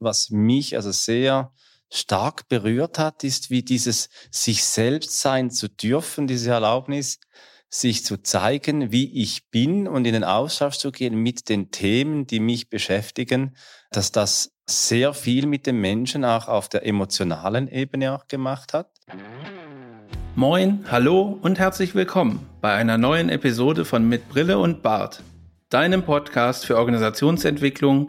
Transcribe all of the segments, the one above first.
was mich also sehr stark berührt hat, ist, wie dieses sich selbst sein zu dürfen, diese Erlaubnis, sich zu zeigen, wie ich bin und in den Austausch zu gehen mit den Themen, die mich beschäftigen, dass das sehr viel mit dem Menschen auch auf der emotionalen Ebene auch gemacht hat. Moin, hallo und herzlich willkommen bei einer neuen Episode von Mit Brille und Bart, deinem Podcast für Organisationsentwicklung,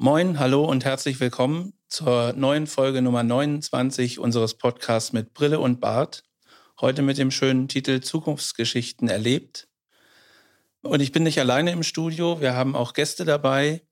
Moin, hallo und herzlich willkommen zur neuen Folge Nummer 29 unseres Podcasts mit Brille und Bart. Heute mit dem schönen Titel Zukunftsgeschichten erlebt. Und ich bin nicht alleine im Studio, wir haben auch Gäste dabei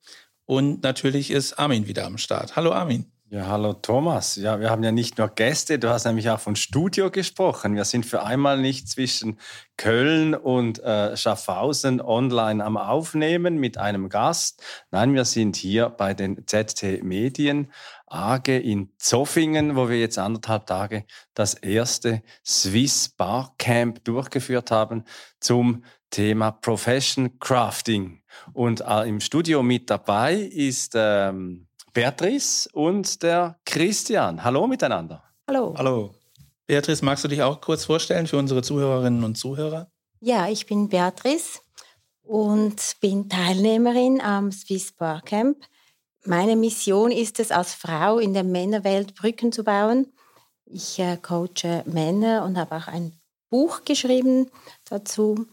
und natürlich ist Armin wieder am Start. Hallo Armin. Ja, hallo Thomas. Ja, wir haben ja nicht nur Gäste, du hast nämlich auch von Studio gesprochen. Wir sind für einmal nicht zwischen Köln und äh, Schaffhausen online am Aufnehmen mit einem Gast. Nein, wir sind hier bei den ZT Medien AG in Zoffingen, wo wir jetzt anderthalb Tage das erste Swiss Bar Camp durchgeführt haben zum Thema Profession Crafting. Und äh, im Studio mit dabei ist ähm, Beatrice und der Christian. Hallo miteinander. Hallo. Hallo. Beatrice, magst du dich auch kurz vorstellen für unsere Zuhörerinnen und Zuhörer? Ja, ich bin Beatrice und bin Teilnehmerin am Swiss Bar Camp. Meine Mission ist es, als Frau in der Männerwelt Brücken zu bauen. Ich äh, coache Männer und habe auch ein Buch geschrieben dazu.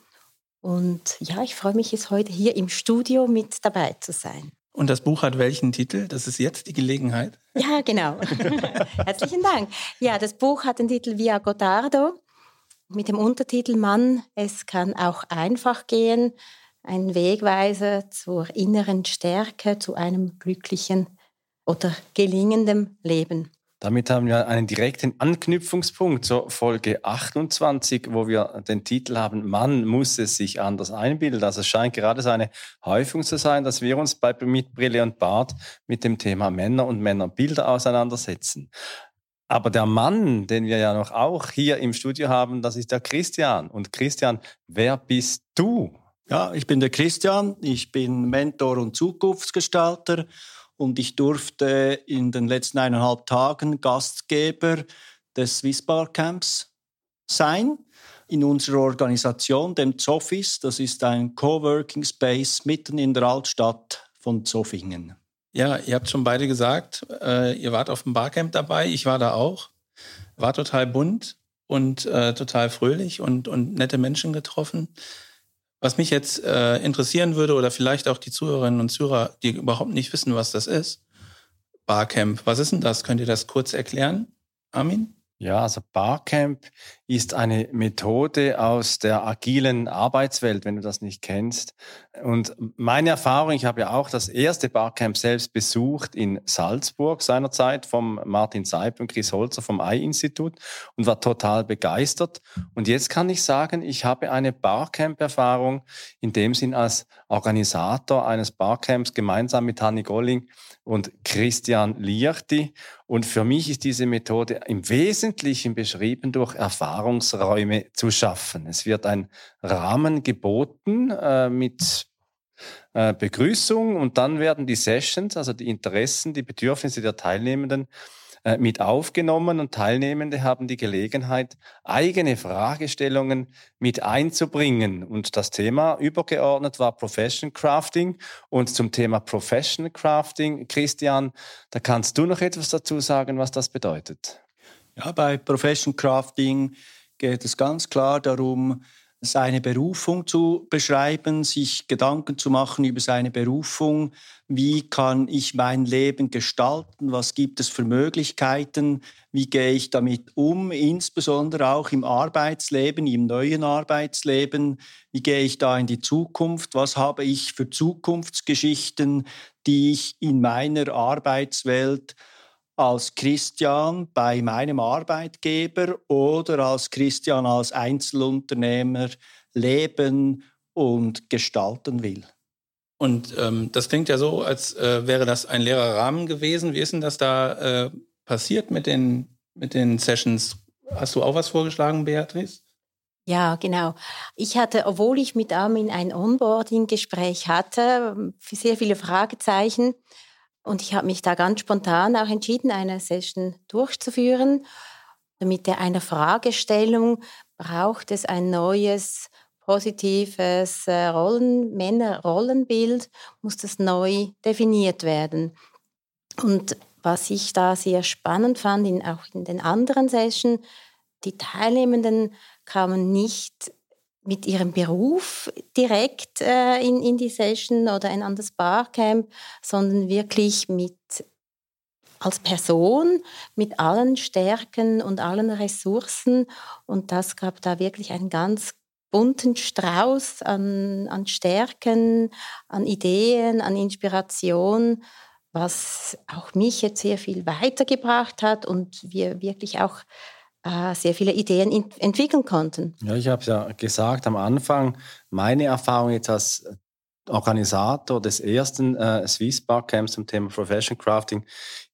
Und ja, ich freue mich, jetzt heute hier im Studio mit dabei zu sein. Und das Buch hat welchen Titel? Das ist jetzt die Gelegenheit. Ja, genau. Herzlichen Dank. Ja, das Buch hat den Titel Via Gotardo mit dem Untertitel Mann, es kann auch einfach gehen. Ein Wegweiser zur inneren Stärke, zu einem glücklichen oder gelingenden Leben. Damit haben wir einen direkten Anknüpfungspunkt zur Folge 28, wo wir den Titel haben, man muss es sich anders einbilden. Also es scheint gerade so eine Häufung zu sein, dass wir uns bei mit Brille und Bart mit dem Thema Männer und Männerbilder auseinandersetzen. Aber der Mann, den wir ja noch auch hier im Studio haben, das ist der Christian. Und Christian, wer bist du? Ja, ich bin der Christian. Ich bin Mentor und Zukunftsgestalter und ich durfte in den letzten eineinhalb Tagen Gastgeber des Swissbar Camps sein in unserer Organisation, dem Zofis. Das ist ein Coworking Space mitten in der Altstadt von Zofingen. Ja, ihr habt schon beide gesagt, äh, ihr wart auf dem Barcamp dabei. Ich war da auch. War total bunt und äh, total fröhlich und, und nette Menschen getroffen. Was mich jetzt äh, interessieren würde oder vielleicht auch die Zuhörerinnen und Zuhörer, die überhaupt nicht wissen, was das ist. Barcamp, was ist denn das? Könnt ihr das kurz erklären, Armin? Ja, also Barcamp ist eine Methode aus der agilen Arbeitswelt, wenn du das nicht kennst. Und meine Erfahrung, ich habe ja auch das erste Barcamp selbst besucht in Salzburg seinerzeit vom Martin Seip und Chris Holzer vom I-Institut und war total begeistert. Und jetzt kann ich sagen, ich habe eine Barcamp-Erfahrung in dem Sinn als Organisator eines Barcamps gemeinsam mit Hanni Golling und Christian Liechti. Und für mich ist diese Methode im Wesentlichen beschrieben durch Erfahrungsräume zu schaffen. Es wird ein Rahmen geboten äh, mit äh, Begrüßung und dann werden die Sessions, also die Interessen, die Bedürfnisse der Teilnehmenden äh, mit aufgenommen und Teilnehmende haben die Gelegenheit, eigene Fragestellungen mit einzubringen. Und das Thema übergeordnet war Profession Crafting. Und zum Thema Profession Crafting, Christian, da kannst du noch etwas dazu sagen, was das bedeutet? Ja, bei Profession Crafting geht es ganz klar darum, seine Berufung zu beschreiben, sich Gedanken zu machen über seine Berufung, wie kann ich mein Leben gestalten, was gibt es für Möglichkeiten, wie gehe ich damit um, insbesondere auch im Arbeitsleben, im neuen Arbeitsleben, wie gehe ich da in die Zukunft, was habe ich für Zukunftsgeschichten, die ich in meiner Arbeitswelt als Christian bei meinem Arbeitgeber oder als Christian als Einzelunternehmer leben und gestalten will. Und ähm, das klingt ja so, als äh, wäre das ein leerer Rahmen gewesen. Wie ist denn das da äh, passiert mit den, mit den Sessions? Hast du auch was vorgeschlagen, Beatrice? Ja, genau. Ich hatte, obwohl ich mit Armin ein Onboarding-Gespräch hatte, sehr viele Fragezeichen. Und ich habe mich da ganz spontan auch entschieden, eine Session durchzuführen. Mit der einer Fragestellung braucht es ein neues positives äh, Rollen, Männer-Rollenbild, muss das neu definiert werden. Und was ich da sehr spannend fand, in, auch in den anderen Sessions, die Teilnehmenden kamen nicht mit ihrem Beruf direkt äh, in, in die Session oder in, an das Barcamp, sondern wirklich mit als Person mit allen Stärken und allen Ressourcen. Und das gab da wirklich einen ganz bunten Strauß an, an Stärken, an Ideen, an Inspiration, was auch mich jetzt sehr viel weitergebracht hat und wir wirklich auch sehr viele Ideen entwickeln konnten. Ja, ich habe es ja gesagt am Anfang, meine Erfahrung jetzt als Organisator des ersten äh, Swiss Barcamps zum Thema Profession Crafting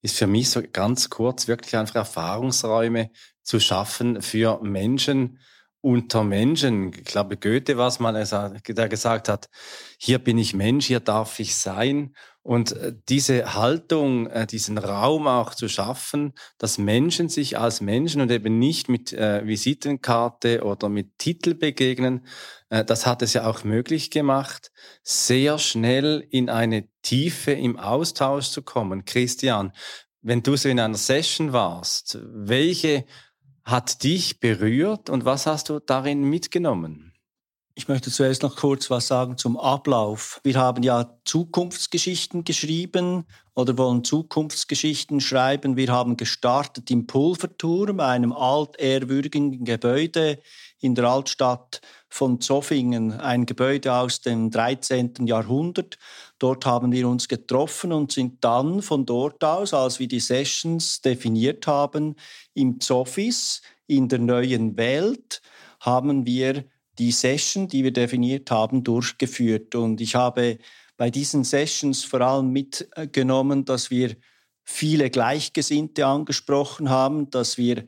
ist für mich so ganz kurz wirklich einfach Erfahrungsräume zu schaffen für Menschen, unter Menschen. Ich glaube, Goethe war es mal, der gesagt hat, hier bin ich Mensch, hier darf ich sein. Und äh, diese Haltung, äh, diesen Raum auch zu schaffen, dass Menschen sich als Menschen und eben nicht mit äh, Visitenkarte oder mit Titel begegnen, das hat es ja auch möglich gemacht, sehr schnell in eine Tiefe im Austausch zu kommen. Christian, wenn du so in einer Session warst, welche hat dich berührt und was hast du darin mitgenommen? Ich möchte zuerst noch kurz was sagen zum Ablauf. Wir haben ja Zukunftsgeschichten geschrieben oder wollen Zukunftsgeschichten schreiben. Wir haben gestartet im Pulverturm, einem altehrwürdigen Gebäude in der Altstadt von Zoffingen, ein Gebäude aus dem 13. Jahrhundert. Dort haben wir uns getroffen und sind dann von dort aus, als wir die Sessions definiert haben, im Zoffis in der neuen Welt, haben wir die Session, die wir definiert haben, durchgeführt. Und ich habe bei diesen Sessions vor allem mitgenommen, dass wir viele Gleichgesinnte angesprochen haben, dass wir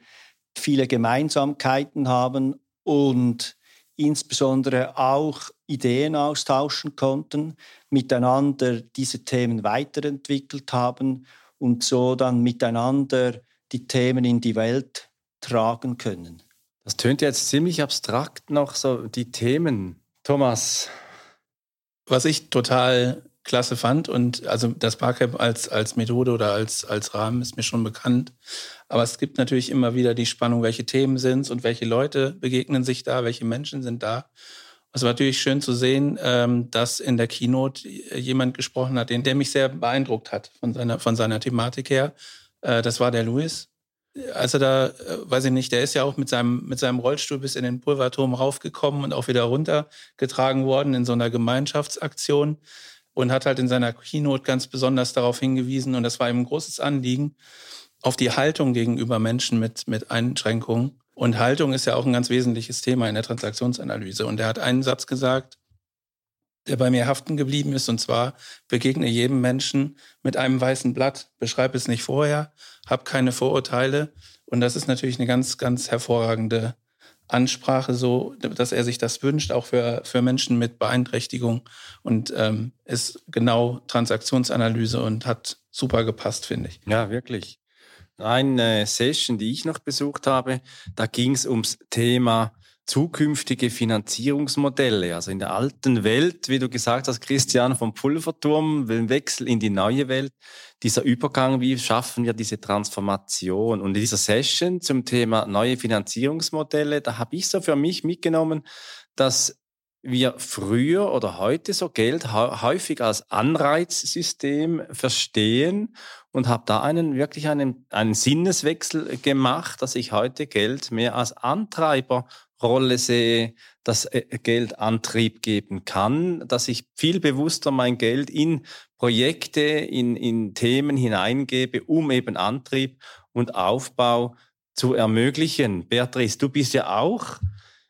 viele Gemeinsamkeiten haben und insbesondere auch Ideen austauschen konnten, miteinander diese Themen weiterentwickelt haben und so dann miteinander die Themen in die Welt tragen können. Das tönt jetzt ziemlich abstrakt noch, so die Themen. Thomas. Was ich total klasse fand und also das Barcamp als, als Methode oder als, als Rahmen ist mir schon bekannt. Aber es gibt natürlich immer wieder die Spannung, welche Themen sind es und welche Leute begegnen sich da, welche Menschen sind da. Es war natürlich schön zu sehen, ähm, dass in der Keynote jemand gesprochen hat, den, der mich sehr beeindruckt hat von seiner, von seiner Thematik her. Äh, das war der Louis. Also da, äh, weiß ich nicht, der ist ja auch mit seinem, mit seinem Rollstuhl bis in den Pulverturm raufgekommen und auch wieder runtergetragen worden in so einer Gemeinschaftsaktion und hat halt in seiner Keynote ganz besonders darauf hingewiesen, und das war ihm ein großes Anliegen, auf die Haltung gegenüber Menschen mit, mit Einschränkungen. Und Haltung ist ja auch ein ganz wesentliches Thema in der Transaktionsanalyse. Und er hat einen Satz gesagt, der bei mir haften geblieben ist, und zwar begegne jedem Menschen mit einem weißen Blatt, beschreibe es nicht vorher, hab keine Vorurteile. Und das ist natürlich eine ganz, ganz hervorragende Ansprache, so dass er sich das wünscht, auch für, für Menschen mit Beeinträchtigung. Und ähm, ist genau Transaktionsanalyse und hat super gepasst, finde ich. Ja, wirklich. Eine Session, die ich noch besucht habe, da ging es ums Thema zukünftige Finanzierungsmodelle. Also in der alten Welt, wie du gesagt hast, Christian, vom Pulverturm, den Wechsel in die neue Welt, dieser Übergang, wie schaffen wir diese Transformation? Und in dieser Session zum Thema neue Finanzierungsmodelle, da habe ich so für mich mitgenommen, dass wir früher oder heute so Geld häufig als Anreizsystem verstehen und habe da einen wirklich einen, einen Sinneswechsel gemacht, dass ich heute Geld mehr als Antreiber Rolle sehe, dass äh, Geld Antrieb geben kann, dass ich viel bewusster mein Geld in Projekte, in, in Themen hineingebe, um eben Antrieb und Aufbau zu ermöglichen. Beatrice, du bist ja auch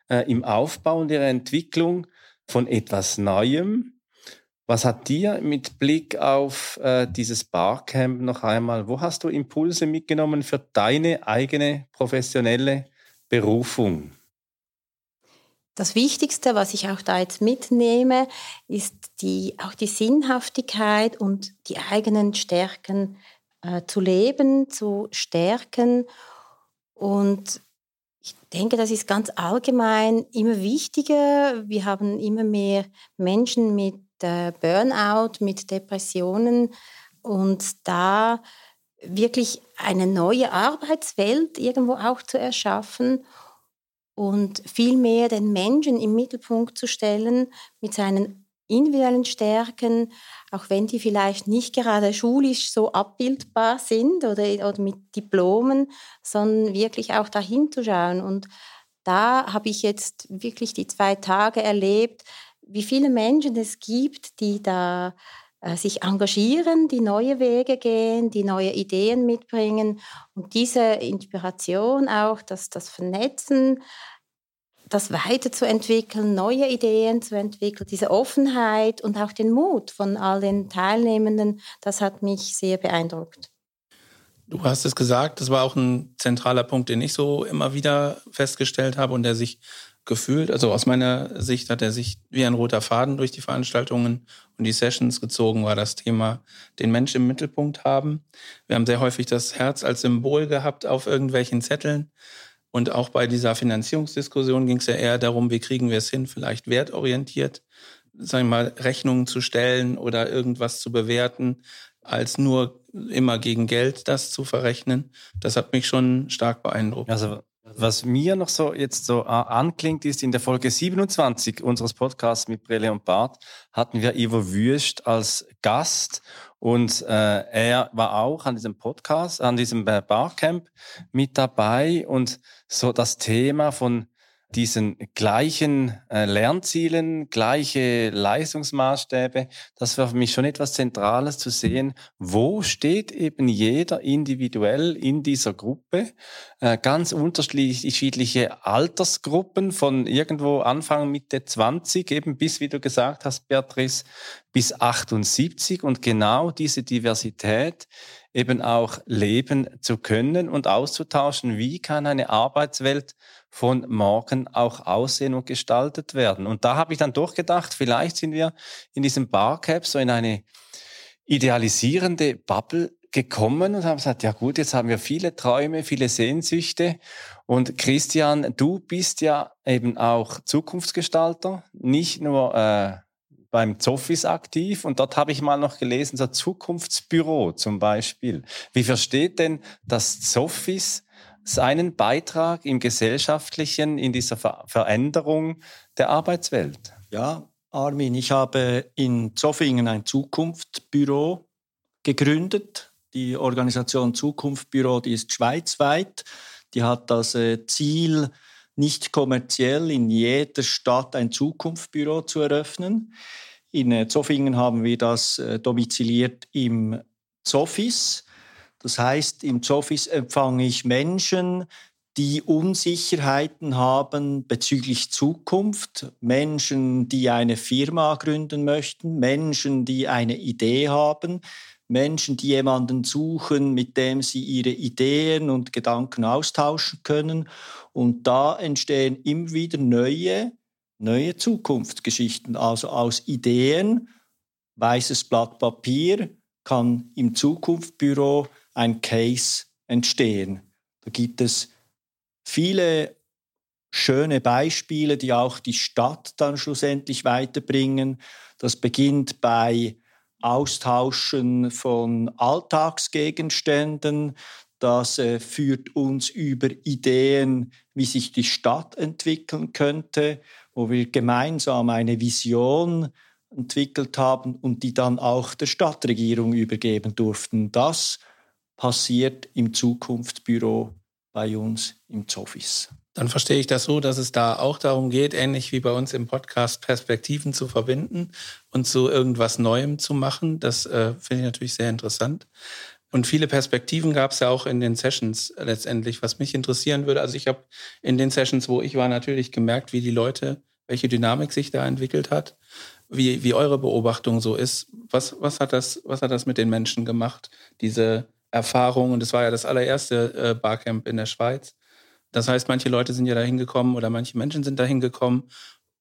äh, im Aufbau und der Entwicklung von etwas Neuem. Was hat dir mit Blick auf äh, dieses Barcamp noch einmal, wo hast du Impulse mitgenommen für deine eigene professionelle Berufung? Das Wichtigste, was ich auch da jetzt mitnehme, ist die, auch die Sinnhaftigkeit und die eigenen Stärken äh, zu leben, zu stärken. Und ich denke, das ist ganz allgemein immer wichtiger. Wir haben immer mehr Menschen mit äh, Burnout, mit Depressionen und da wirklich eine neue Arbeitswelt irgendwo auch zu erschaffen und vielmehr den Menschen im Mittelpunkt zu stellen mit seinen individuellen Stärken, auch wenn die vielleicht nicht gerade schulisch so abbildbar sind oder, oder mit Diplomen, sondern wirklich auch dahin zu schauen. Und da habe ich jetzt wirklich die zwei Tage erlebt, wie viele Menschen es gibt, die da sich engagieren, die neue Wege gehen, die neue Ideen mitbringen und diese Inspiration auch, das, das Vernetzen, das weiterzuentwickeln, neue Ideen zu entwickeln, diese Offenheit und auch den Mut von all den Teilnehmenden, das hat mich sehr beeindruckt. Du hast es gesagt, das war auch ein zentraler Punkt, den ich so immer wieder festgestellt habe und der sich gefühlt, also aus meiner Sicht hat er sich wie ein roter Faden durch die Veranstaltungen und die Sessions gezogen, war das Thema den Mensch im Mittelpunkt haben. Wir haben sehr häufig das Herz als Symbol gehabt auf irgendwelchen Zetteln. Und auch bei dieser Finanzierungsdiskussion ging es ja eher darum, wie kriegen wir es hin, vielleicht wertorientiert, sagen wir mal, Rechnungen zu stellen oder irgendwas zu bewerten, als nur immer gegen Geld das zu verrechnen. Das hat mich schon stark beeindruckt. Also was mir noch so jetzt so anklingt, ist in der Folge 27 unseres Podcasts mit Brille und Bart hatten wir Ivo Wüst als Gast und äh, er war auch an diesem Podcast, an diesem äh, Barcamp mit dabei und so das Thema von diesen gleichen äh, Lernzielen, gleiche Leistungsmaßstäbe, das war für mich schon etwas Zentrales zu sehen, wo steht eben jeder individuell in dieser Gruppe, äh, ganz unterschiedliche Altersgruppen von irgendwo Anfang Mitte 20 eben bis, wie du gesagt hast, Beatrice, bis 78 und genau diese Diversität eben auch leben zu können und auszutauschen, wie kann eine Arbeitswelt von morgen auch aussehen und gestaltet werden. Und da habe ich dann durchgedacht, vielleicht sind wir in diesem Barcap so in eine idealisierende Bubble gekommen und haben gesagt, ja gut, jetzt haben wir viele Träume, viele Sehnsüchte. Und Christian, du bist ja eben auch Zukunftsgestalter, nicht nur äh, beim Zofis aktiv und dort habe ich mal noch gelesen, so Zukunftsbüro zum Beispiel. Wie versteht denn das Zofis seinen Beitrag im Gesellschaftlichen, in dieser Ver Veränderung der Arbeitswelt? Ja, Armin, ich habe in Zoffingen ein Zukunftsbüro gegründet. Die Organisation Zukunftsbüro, die ist schweizweit. Die hat das äh, Ziel, nicht kommerziell in jeder Stadt ein Zukunftsbüro zu eröffnen. In äh, Zoffingen haben wir das äh, domiziliert im Zofis. Das heißt, im Zofis empfange ich Menschen, die Unsicherheiten haben bezüglich Zukunft, Menschen, die eine Firma gründen möchten, Menschen, die eine Idee haben, Menschen, die jemanden suchen, mit dem sie ihre Ideen und Gedanken austauschen können. Und da entstehen immer wieder neue, neue Zukunftsgeschichten. Also aus Ideen, weißes Blatt Papier, kann im Zukunftsbüro ein Case entstehen. Da gibt es viele schöne Beispiele, die auch die Stadt dann schlussendlich weiterbringen. Das beginnt bei Austauschen von Alltagsgegenständen. Das äh, führt uns über Ideen, wie sich die Stadt entwickeln könnte, wo wir gemeinsam eine Vision entwickelt haben und die dann auch der Stadtregierung übergeben durften. Das passiert im Zukunftsbüro bei uns im Zofis. Dann verstehe ich das so, dass es da auch darum geht, ähnlich wie bei uns im Podcast, Perspektiven zu verbinden und zu irgendwas Neuem zu machen. Das äh, finde ich natürlich sehr interessant. Und viele Perspektiven gab es ja auch in den Sessions letztendlich, was mich interessieren würde. Also ich habe in den Sessions, wo ich war, natürlich gemerkt, wie die Leute, welche Dynamik sich da entwickelt hat, wie, wie eure Beobachtung so ist. Was, was, hat das, was hat das mit den Menschen gemacht, diese Erfahrung? Und es war ja das allererste äh, Barcamp in der Schweiz. Das heißt, manche Leute sind ja dahin gekommen oder manche Menschen sind dahin gekommen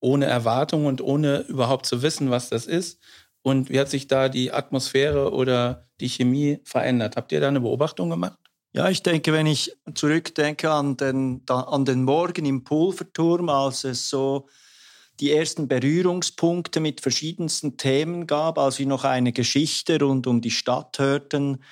ohne Erwartung und ohne überhaupt zu wissen, was das ist. Und wie hat sich da die Atmosphäre oder die Chemie verändert? Habt ihr da eine Beobachtung gemacht? Ja, ich denke, wenn ich zurückdenke an den, an den Morgen im Pulverturm, als es so die ersten Berührungspunkte mit verschiedensten Themen gab, als wir noch eine Geschichte rund um die Stadt hörten,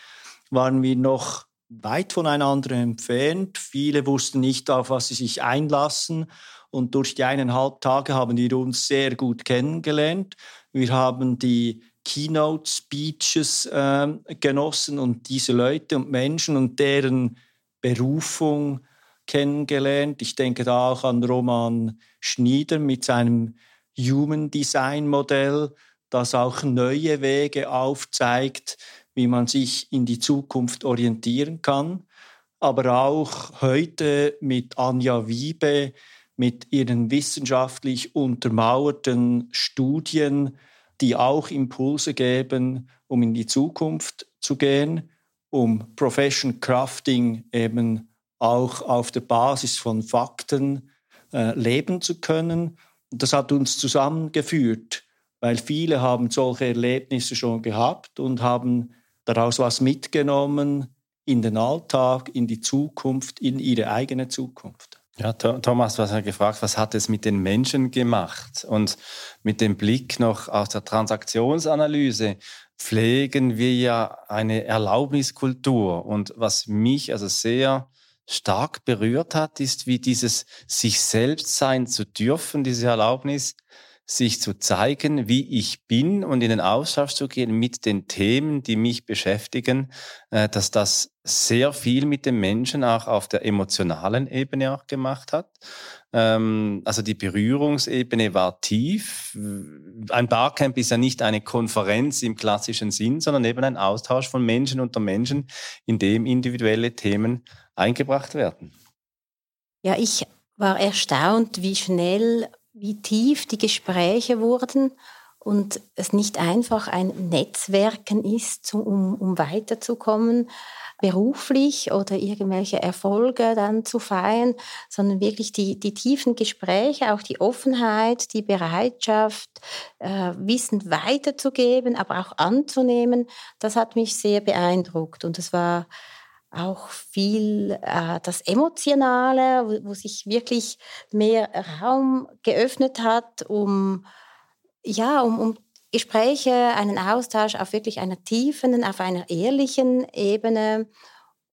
waren wir noch weit voneinander entfernt. Viele wussten nicht, auf was sie sich einlassen. Und durch die eineinhalb Tage haben wir uns sehr gut kennengelernt. Wir haben die Keynote Speeches äh, genossen und diese Leute und Menschen und deren Berufung kennengelernt. Ich denke da auch an Roman Schnieder mit seinem Human Design Modell, das auch neue Wege aufzeigt, wie man sich in die Zukunft orientieren kann. Aber auch heute mit Anja Wiebe, mit ihren wissenschaftlich untermauerten Studien, die auch Impulse geben, um in die Zukunft zu gehen, um Profession Crafting eben auch auf der Basis von Fakten äh, leben zu können. das hat uns zusammengeführt, weil viele haben solche Erlebnisse schon gehabt und haben daraus was mitgenommen in den Alltag, in die Zukunft, in ihre eigene Zukunft. Ja, Thomas, du hast ja gefragt, was hat es mit den Menschen gemacht? Und mit dem Blick noch aus der Transaktionsanalyse pflegen wir ja eine Erlaubniskultur. Und was mich also sehr stark berührt hat, ist, wie dieses sich selbst sein zu dürfen, diese Erlaubnis, sich zu zeigen, wie ich bin und in den Austausch zu gehen mit den Themen, die mich beschäftigen, äh, dass das sehr viel mit dem Menschen auch auf der emotionalen Ebene auch gemacht hat. Ähm, also die Berührungsebene war tief. Ein Barcamp ist ja nicht eine Konferenz im klassischen Sinn, sondern eben ein Austausch von Menschen unter Menschen, in dem individuelle Themen eingebracht werden. Ja, ich war erstaunt, wie schnell wie tief die Gespräche wurden und es nicht einfach ein Netzwerken ist, um, um weiterzukommen, beruflich oder irgendwelche Erfolge dann zu feiern, sondern wirklich die, die tiefen Gespräche, auch die Offenheit, die Bereitschaft, äh, Wissen weiterzugeben, aber auch anzunehmen, das hat mich sehr beeindruckt. Und es war auch viel äh, das Emotionale, wo, wo, sich wirklich mehr Raum geöffnet hat, um, ja, um, um Gespräche, einen Austausch auf wirklich einer tiefen, auf einer ehrlichen Ebene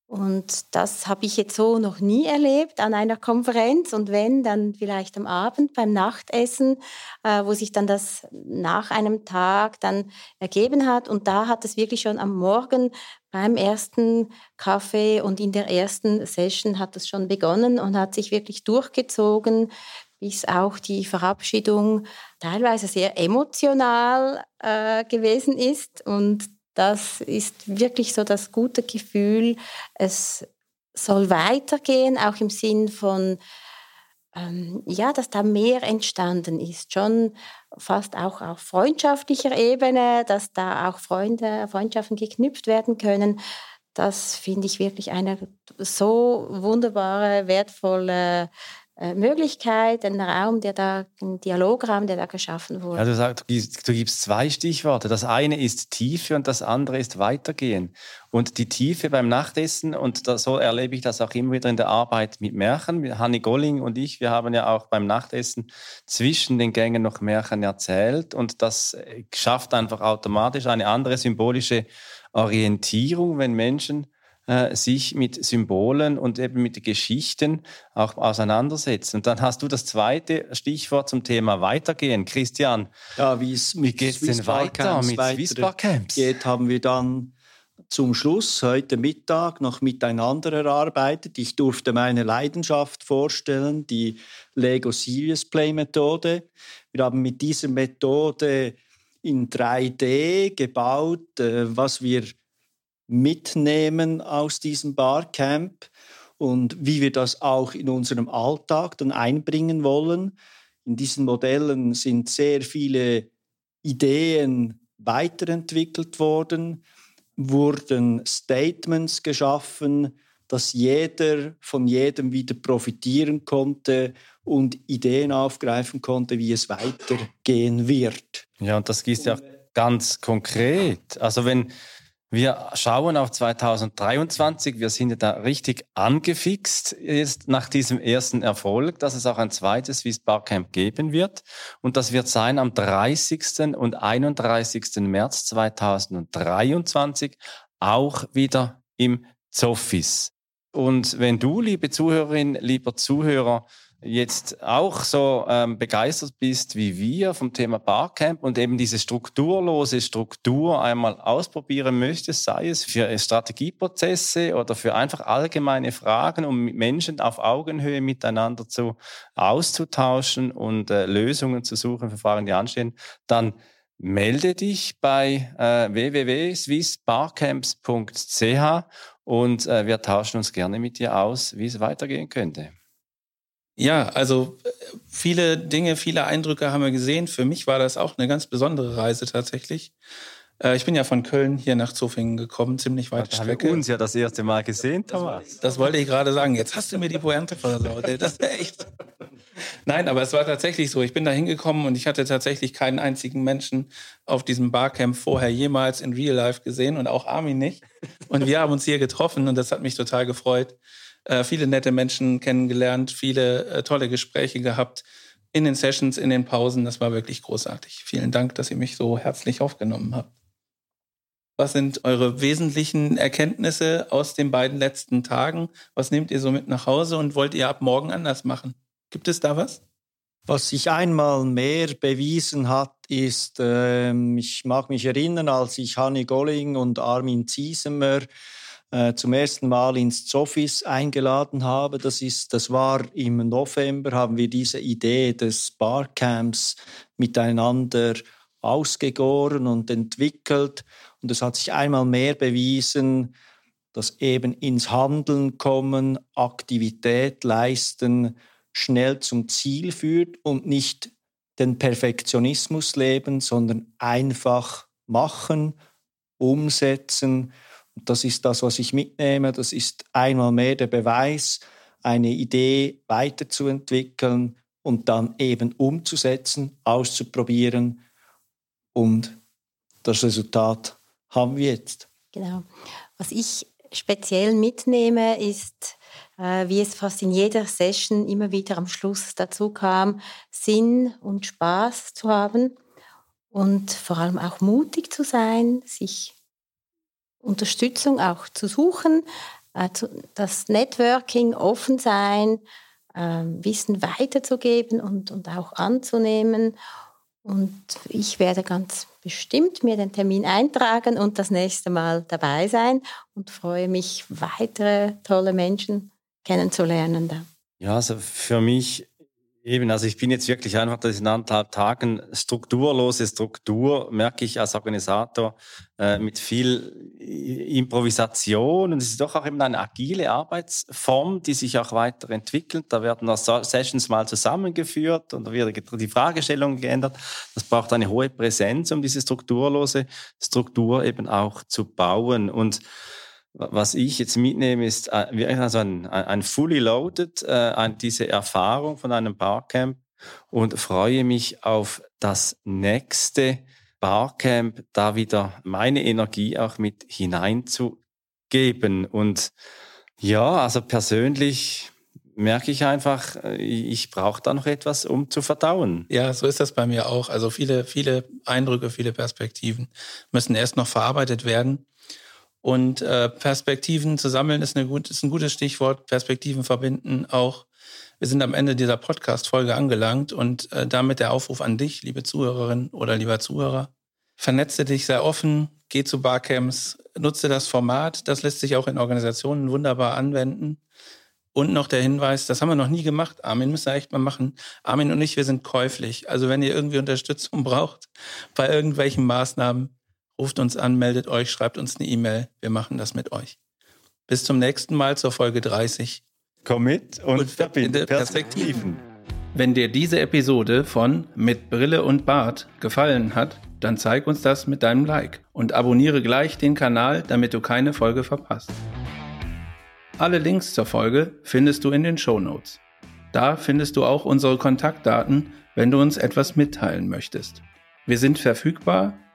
und das habe ich jetzt so noch nie erlebt an einer Konferenz. Und wenn, dann vielleicht am Abend beim Nachtessen, äh, wo sich dann das nach einem Tag dann ergeben hat. Und da hat es wirklich schon am Morgen beim ersten Kaffee und in der ersten Session hat es schon begonnen und hat sich wirklich durchgezogen, bis auch die Verabschiedung teilweise sehr emotional äh, gewesen ist. Und das ist wirklich so das gute Gefühl, es soll weitergehen, auch im Sinn von, ähm, ja, dass da mehr entstanden ist, schon fast auch auf freundschaftlicher Ebene, dass da auch Freunde, Freundschaften geknüpft werden können. Das finde ich wirklich eine so wunderbare, wertvolle Möglichkeit, ein Raum, der da, ein Dialograum, der da geschaffen wurde. Ja, du, sagst, du gibst zwei Stichworte. Das eine ist Tiefe und das andere ist Weitergehen. Und die Tiefe beim Nachtessen, und das, so erlebe ich das auch immer wieder in der Arbeit mit Märchen. Hanni Golling und ich, wir haben ja auch beim Nachtessen zwischen den Gängen noch Märchen erzählt. Und das schafft einfach automatisch eine andere symbolische Orientierung, wenn Menschen äh, sich mit Symbolen und eben mit Geschichten auch auseinandersetzen. Und dann hast du das zweite Stichwort zum Thema Weitergehen. Christian, ja, wie es mit geht es denn weiter mit Swiss Camps? Geht, haben wir dann zum Schluss heute Mittag noch miteinander erarbeitet. Ich durfte meine Leidenschaft vorstellen, die Lego Serious Play Methode. Wir haben mit dieser Methode in 3D gebaut, äh, was wir mitnehmen aus diesem Barcamp und wie wir das auch in unserem Alltag dann einbringen wollen. In diesen Modellen sind sehr viele Ideen weiterentwickelt worden, wurden Statements geschaffen, dass jeder von jedem wieder profitieren konnte und Ideen aufgreifen konnte, wie es weitergehen wird. Ja, und das ist ja ganz konkret. Also wenn wir schauen auf 2023. Wir sind ja da richtig angefixt jetzt nach diesem ersten Erfolg, dass es auch ein zweites Swiss Barcamp geben wird. Und das wird sein am 30. und 31. März 2023, auch wieder im Zofis. Und wenn du, liebe Zuhörerin, lieber Zuhörer, jetzt auch so ähm, begeistert bist wie wir vom Thema Barcamp und eben diese strukturlose Struktur einmal ausprobieren möchtest, sei es für Strategieprozesse oder für einfach allgemeine Fragen, um Menschen auf Augenhöhe miteinander zu auszutauschen und äh, Lösungen zu suchen für Fragen, die anstehen, dann melde dich bei äh, www.swissbarcamps.ch und äh, wir tauschen uns gerne mit dir aus, wie es weitergehen könnte. Ja, also äh, viele Dinge, viele Eindrücke haben wir gesehen. Für mich war das auch eine ganz besondere Reise tatsächlich. Äh, ich bin ja von Köln hier nach Zofingen gekommen, ziemlich weit da Strecke. Haben wir uns ja das erste Mal gesehen, Thomas. Das wollte ich gerade sagen. Jetzt hast du mir die Pointe versaut. Das ist echt. Nein, aber es war tatsächlich so. Ich bin da hingekommen und ich hatte tatsächlich keinen einzigen Menschen auf diesem Barcamp vorher jemals in Real Life gesehen und auch Armin nicht. Und wir haben uns hier getroffen und das hat mich total gefreut äh, viele nette Menschen kennengelernt, viele äh, tolle Gespräche gehabt in den Sessions, in den Pausen. Das war wirklich großartig. Vielen Dank, dass ihr mich so herzlich aufgenommen habt. Was sind eure wesentlichen Erkenntnisse aus den beiden letzten Tagen? Was nehmt ihr so mit nach Hause und wollt ihr ab morgen anders machen? Gibt es da was? Was sich einmal mehr bewiesen hat, ist, äh, ich mag mich erinnern, als ich Hanni Golling und Armin Ziesemer zum ersten Mal ins Zofis eingeladen habe. Das, ist, das war im November, haben wir diese Idee des Barcamps miteinander ausgegoren und entwickelt. Und es hat sich einmal mehr bewiesen, dass eben ins Handeln kommen, Aktivität leisten, schnell zum Ziel führt und nicht den Perfektionismus leben, sondern einfach machen, umsetzen das ist das, was ich mitnehme. Das ist einmal mehr der Beweis, eine Idee weiterzuentwickeln und dann eben umzusetzen, auszuprobieren. Und das Resultat haben wir jetzt. Genau. Was ich speziell mitnehme, ist, äh, wie es fast in jeder Session immer wieder am Schluss dazu kam, Sinn und Spaß zu haben und vor allem auch mutig zu sein, sich Unterstützung auch zu suchen, äh, das Networking, offen sein, ähm, Wissen weiterzugeben und, und auch anzunehmen. Und ich werde ganz bestimmt mir den Termin eintragen und das nächste Mal dabei sein und freue mich, weitere tolle Menschen kennenzulernen. Ja, also für mich Eben, also ich bin jetzt wirklich einfach, dass in anderthalb Tagen strukturlose Struktur, merke ich als Organisator, äh, mit viel Improvisation und es ist doch auch eben eine agile Arbeitsform, die sich auch weiterentwickelt. Da werden auch Sessions mal zusammengeführt und da wird die Fragestellung geändert. Das braucht eine hohe Präsenz, um diese strukturlose Struktur eben auch zu bauen und was ich jetzt mitnehme, ist äh, also ein, ein fully loaded, äh, diese Erfahrung von einem Barcamp und freue mich auf das nächste Barcamp, da wieder meine Energie auch mit hineinzugeben. Und ja, also persönlich merke ich einfach, äh, ich brauche da noch etwas, um zu verdauen. Ja, so ist das bei mir auch. Also viele, viele Eindrücke, viele Perspektiven müssen erst noch verarbeitet werden. Und äh, Perspektiven zu sammeln ist, eine gut, ist ein gutes Stichwort. Perspektiven verbinden auch. Wir sind am Ende dieser Podcast-Folge angelangt und äh, damit der Aufruf an dich, liebe Zuhörerin oder lieber Zuhörer. Vernetze dich sehr offen, geh zu Barcamps, nutze das Format. Das lässt sich auch in Organisationen wunderbar anwenden. Und noch der Hinweis, das haben wir noch nie gemacht. Armin müssen wir echt mal machen. Armin und ich, wir sind käuflich. Also wenn ihr irgendwie Unterstützung braucht bei irgendwelchen Maßnahmen, ruft uns an, meldet euch, schreibt uns eine E-Mail. Wir machen das mit euch. Bis zum nächsten Mal zur Folge 30. Komm mit und, und verbinde Perspektiven. Wenn dir diese Episode von Mit Brille und Bart gefallen hat, dann zeig uns das mit deinem Like und abonniere gleich den Kanal, damit du keine Folge verpasst. Alle Links zur Folge findest du in den Show Notes. Da findest du auch unsere Kontaktdaten, wenn du uns etwas mitteilen möchtest. Wir sind verfügbar